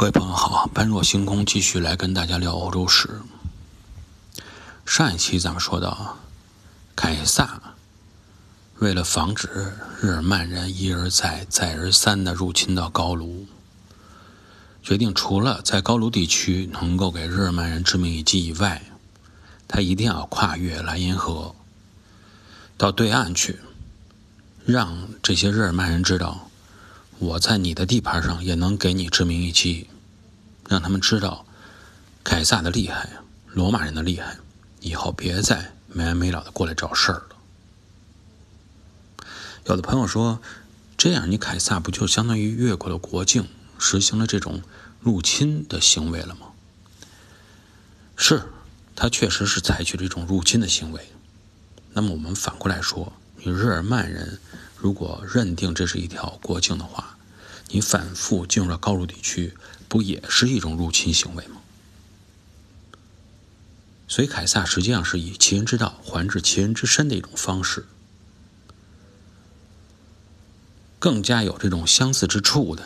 各位朋友好，般若星空继续来跟大家聊欧洲史。上一期咱们说到，凯撒为了防止日耳曼人一而再、再而三的入侵到高卢，决定除了在高卢地区能够给日耳曼人致命一击以外，他一定要跨越莱茵河，到对岸去，让这些日耳曼人知道。我在你的地盘上也能给你致命一击，让他们知道凯撒的厉害，罗马人的厉害，以后别再没完没了的过来找事儿了。有的朋友说，这样你凯撒不就相当于越过了国境，实行了这种入侵的行为了吗？是，他确实是采取了一种入侵的行为。那么我们反过来说，你日耳曼人。如果认定这是一条国境的话，你反复进入了高卢地区，不也是一种入侵行为吗？所以，凯撒实际上是以其人之道还治其人之身的一种方式。更加有这种相似之处的，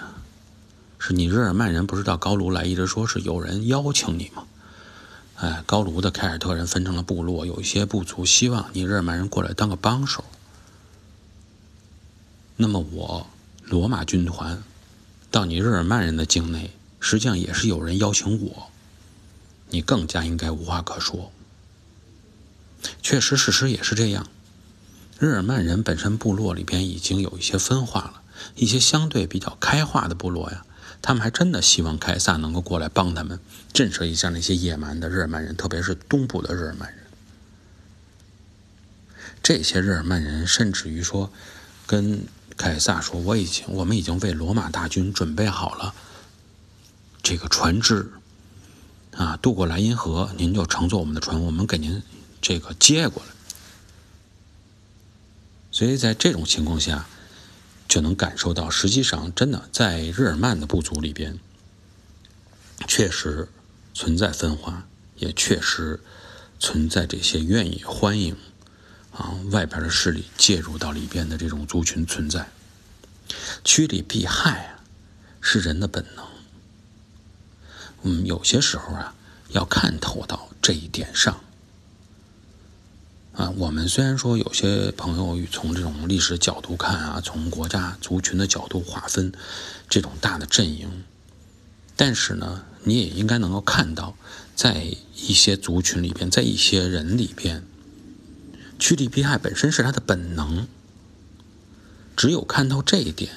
是你日耳曼人不是到高卢来，一直说是有人邀请你吗？哎，高卢的凯尔特人分成了部落，有一些部族希望你日耳曼人过来当个帮手。那么我罗马军团到你日耳曼人的境内，实际上也是有人邀请我。你更加应该无话可说。确实，事实也是这样。日耳曼人本身部落里边已经有一些分化了，一些相对比较开化的部落呀，他们还真的希望凯撒能够过来帮他们震慑一下那些野蛮的日耳曼人，特别是东部的日耳曼人。这些日耳曼人甚至于说跟。凯撒说：“我已经，我们已经为罗马大军准备好了这个船只，啊，渡过莱茵河，您就乘坐我们的船，我们给您这个接过来。所以在这种情况下，就能感受到，实际上真的在日耳曼的部族里边，确实存在分化，也确实存在这些愿意欢迎。”啊，外边的势力介入到里边的这种族群存在，趋利避害啊，是人的本能。嗯，有些时候啊，要看透到这一点上。啊，我们虽然说有些朋友从这种历史角度看啊，从国家族群的角度划分这种大的阵营，但是呢，你也应该能够看到，在一些族群里边，在一些人里边。趋利避害本身是他的本能，只有看到这一点，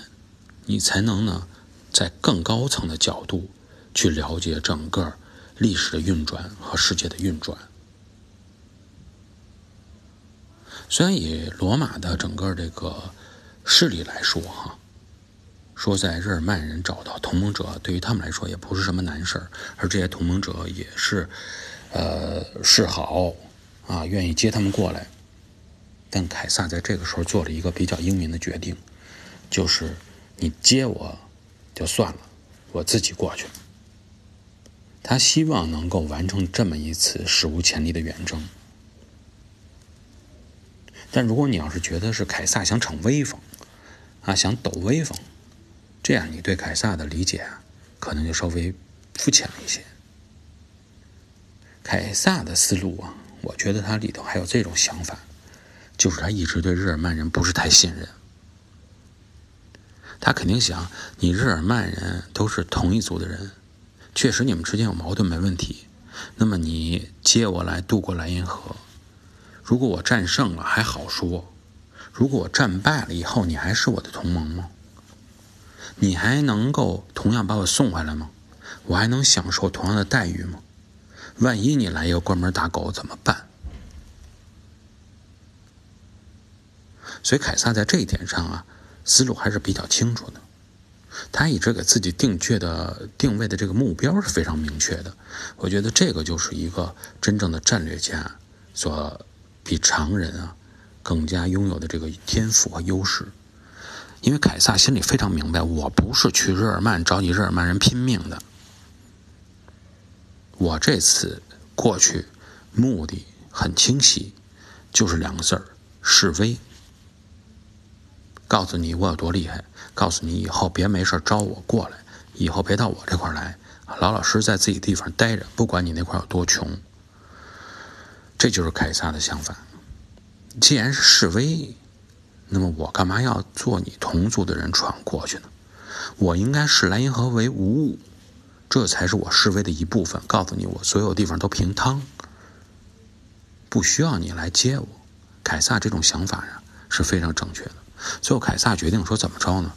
你才能呢，在更高层的角度去了解整个历史的运转和世界的运转。虽然以罗马的整个这个势力来说，哈，说在日耳曼人找到同盟者，对于他们来说也不是什么难事儿，而这些同盟者也是，呃，示好啊，愿意接他们过来。但凯撒在这个时候做了一个比较英明的决定，就是你接我就算了，我自己过去。他希望能够完成这么一次史无前例的远征。但如果你要是觉得是凯撒想逞威风，啊，想抖威风，这样你对凯撒的理解啊，可能就稍微肤浅了一些。凯撒的思路啊，我觉得他里头还有这种想法。就是他一直对日耳曼人不是太信任，他肯定想你日耳曼人都是同一族的人，确实你们之间有矛盾没问题。那么你接我来渡过莱茵河，如果我战胜了还好说，如果我战败了以后你还是我的同盟吗？你还能够同样把我送回来吗？我还能享受同样的待遇吗？万一你来一个关门打狗怎么办？所以凯撒在这一点上啊，思路还是比较清楚的。他一直给自己定确的定位的这个目标是非常明确的。我觉得这个就是一个真正的战略家所比常人啊更加拥有的这个天赋和优势。因为凯撒心里非常明白，我不是去日耳曼找你日耳曼人拼命的。我这次过去目的很清晰，就是两个字儿：示威。告诉你我有多厉害，告诉你以后别没事招我过来，以后别到我这块来，老老实实在自己地方待着，不管你那块有多穷。这就是凯撒的想法。既然是示威，那么我干嘛要做你同族的人闯过去呢？我应该视莱茵河为无物，这才是我示威的一部分。告诉你，我所有地方都平汤，不需要你来接我。凯撒这种想法呀是非常正确的。最后，凯撒决定说怎么着呢？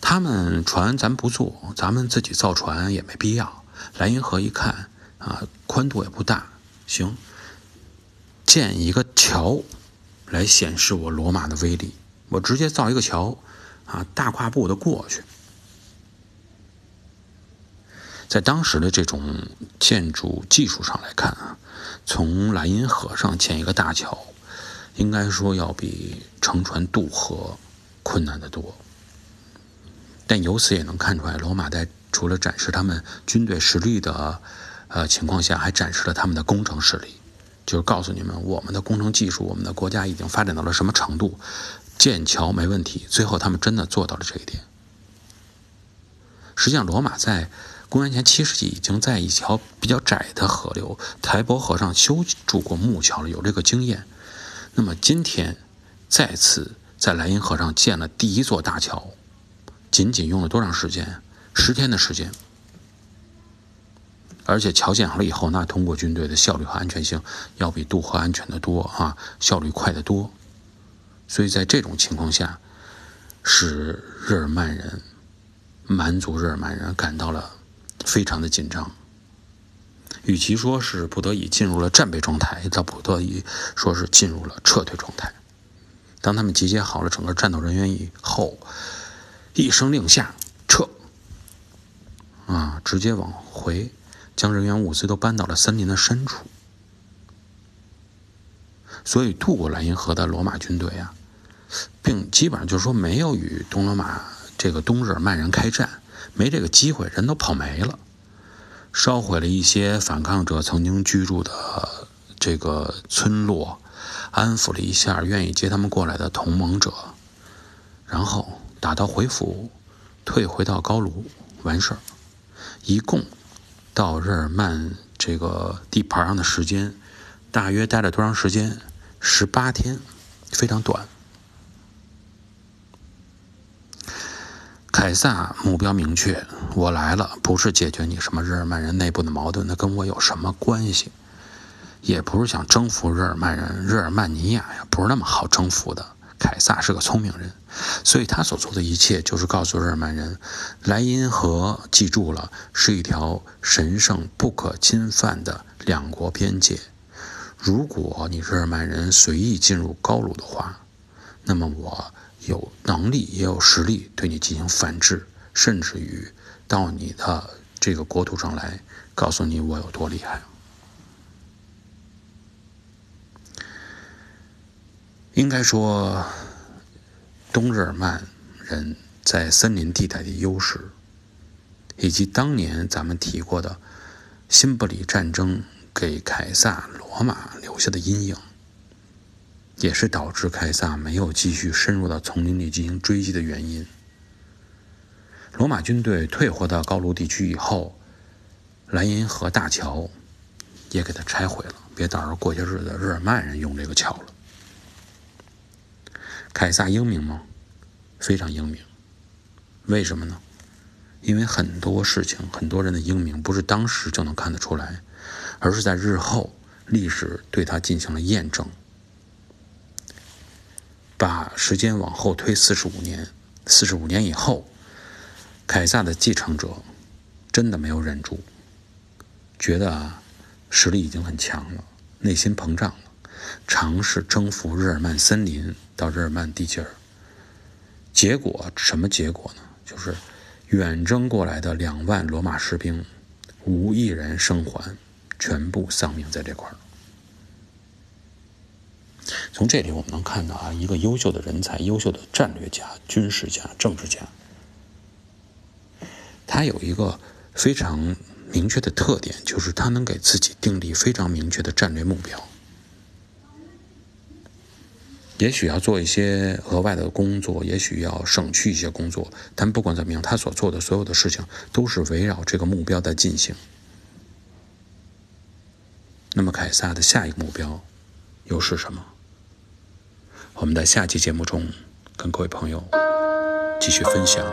他们船咱不坐，咱们自己造船也没必要。莱茵河一看啊，宽度也不大，行，建一个桥。来显示我罗马的威力，我直接造一个桥，啊，大跨步的过去。在当时的这种建筑技术上来看啊，从莱茵河上建一个大桥，应该说要比乘船渡河困难得多。但由此也能看出来，罗马在除了展示他们军队实力的呃情况下，还展示了他们的工程实力。就是告诉你们，我们的工程技术，我们的国家已经发展到了什么程度，建桥没问题。最后，他们真的做到了这一点。实际上，罗马在公元前七世纪已经在一条比较窄的河流台伯河上修筑过木桥了，有这个经验。那么，今天再次在莱茵河上建了第一座大桥，仅仅用了多长时间？十天的时间。而且桥建好了以后，那通过军队的效率和安全性要比渡河安全的多啊，效率快得多。所以在这种情况下，使日耳曼人、蛮族日耳曼人感到了非常的紧张。与其说是不得已进入了战备状态，倒不得已说是进入了撤退状态。当他们集结好了整个战斗人员以后，一声令下，撤！啊，直接往回。将人员物资都搬到了森林的深处，所以渡过莱茵河的罗马军队啊，并基本上就是说没有与东罗马这个东日耳曼人开战，没这个机会，人都跑没了，烧毁了一些反抗者曾经居住的这个村落，安抚了一下愿意接他们过来的同盟者，然后打道回府，退回到高卢，完事儿，一共。到日耳曼这个地盘上的时间，大约待了多长时间？十八天，非常短。凯撒目标明确，我来了，不是解决你什么日耳曼人内部的矛盾，那跟我有什么关系？也不是想征服日耳曼人，日耳曼尼亚呀，不是那么好征服的。凯撒是个聪明人，所以他所做的一切就是告诉日耳曼人，莱茵河记住了是一条神圣不可侵犯的两国边界。如果你日耳曼人随意进入高卢的话，那么我有能力也有实力对你进行反制，甚至于到你的这个国土上来，告诉你我有多厉害。应该说，东日耳曼人在森林地带的优势，以及当年咱们提过的辛布里战争给凯撒罗马留下的阴影，也是导致凯撒没有继续深入到丛林里进行追击的原因。罗马军队退回到高卢地区以后，莱茵河大桥也给它拆毁了，别到时候过些日子日耳曼人用这个桥了。凯撒英明吗？非常英明。为什么呢？因为很多事情，很多人的英明不是当时就能看得出来，而是在日后历史对他进行了验证。把时间往后推四十五年，四十五年以后，凯撒的继承者真的没有忍住，觉得啊，实力已经很强了，内心膨胀了。尝试征服日耳曼森林到日耳曼地界儿，结果什么结果呢？就是远征过来的两万罗马士兵，无一人生还，全部丧命在这块儿。从这里我们能看到啊，一个优秀的人才，优秀的战略家、军事家、政治家。他有一个非常明确的特点，就是他能给自己定立非常明确的战略目标。也许要做一些额外的工作，也许要省去一些工作，但不管怎么样，他所做的所有的事情都是围绕这个目标在进行。那么凯撒的下一个目标又是什么？我们在下期节目中跟各位朋友继续分享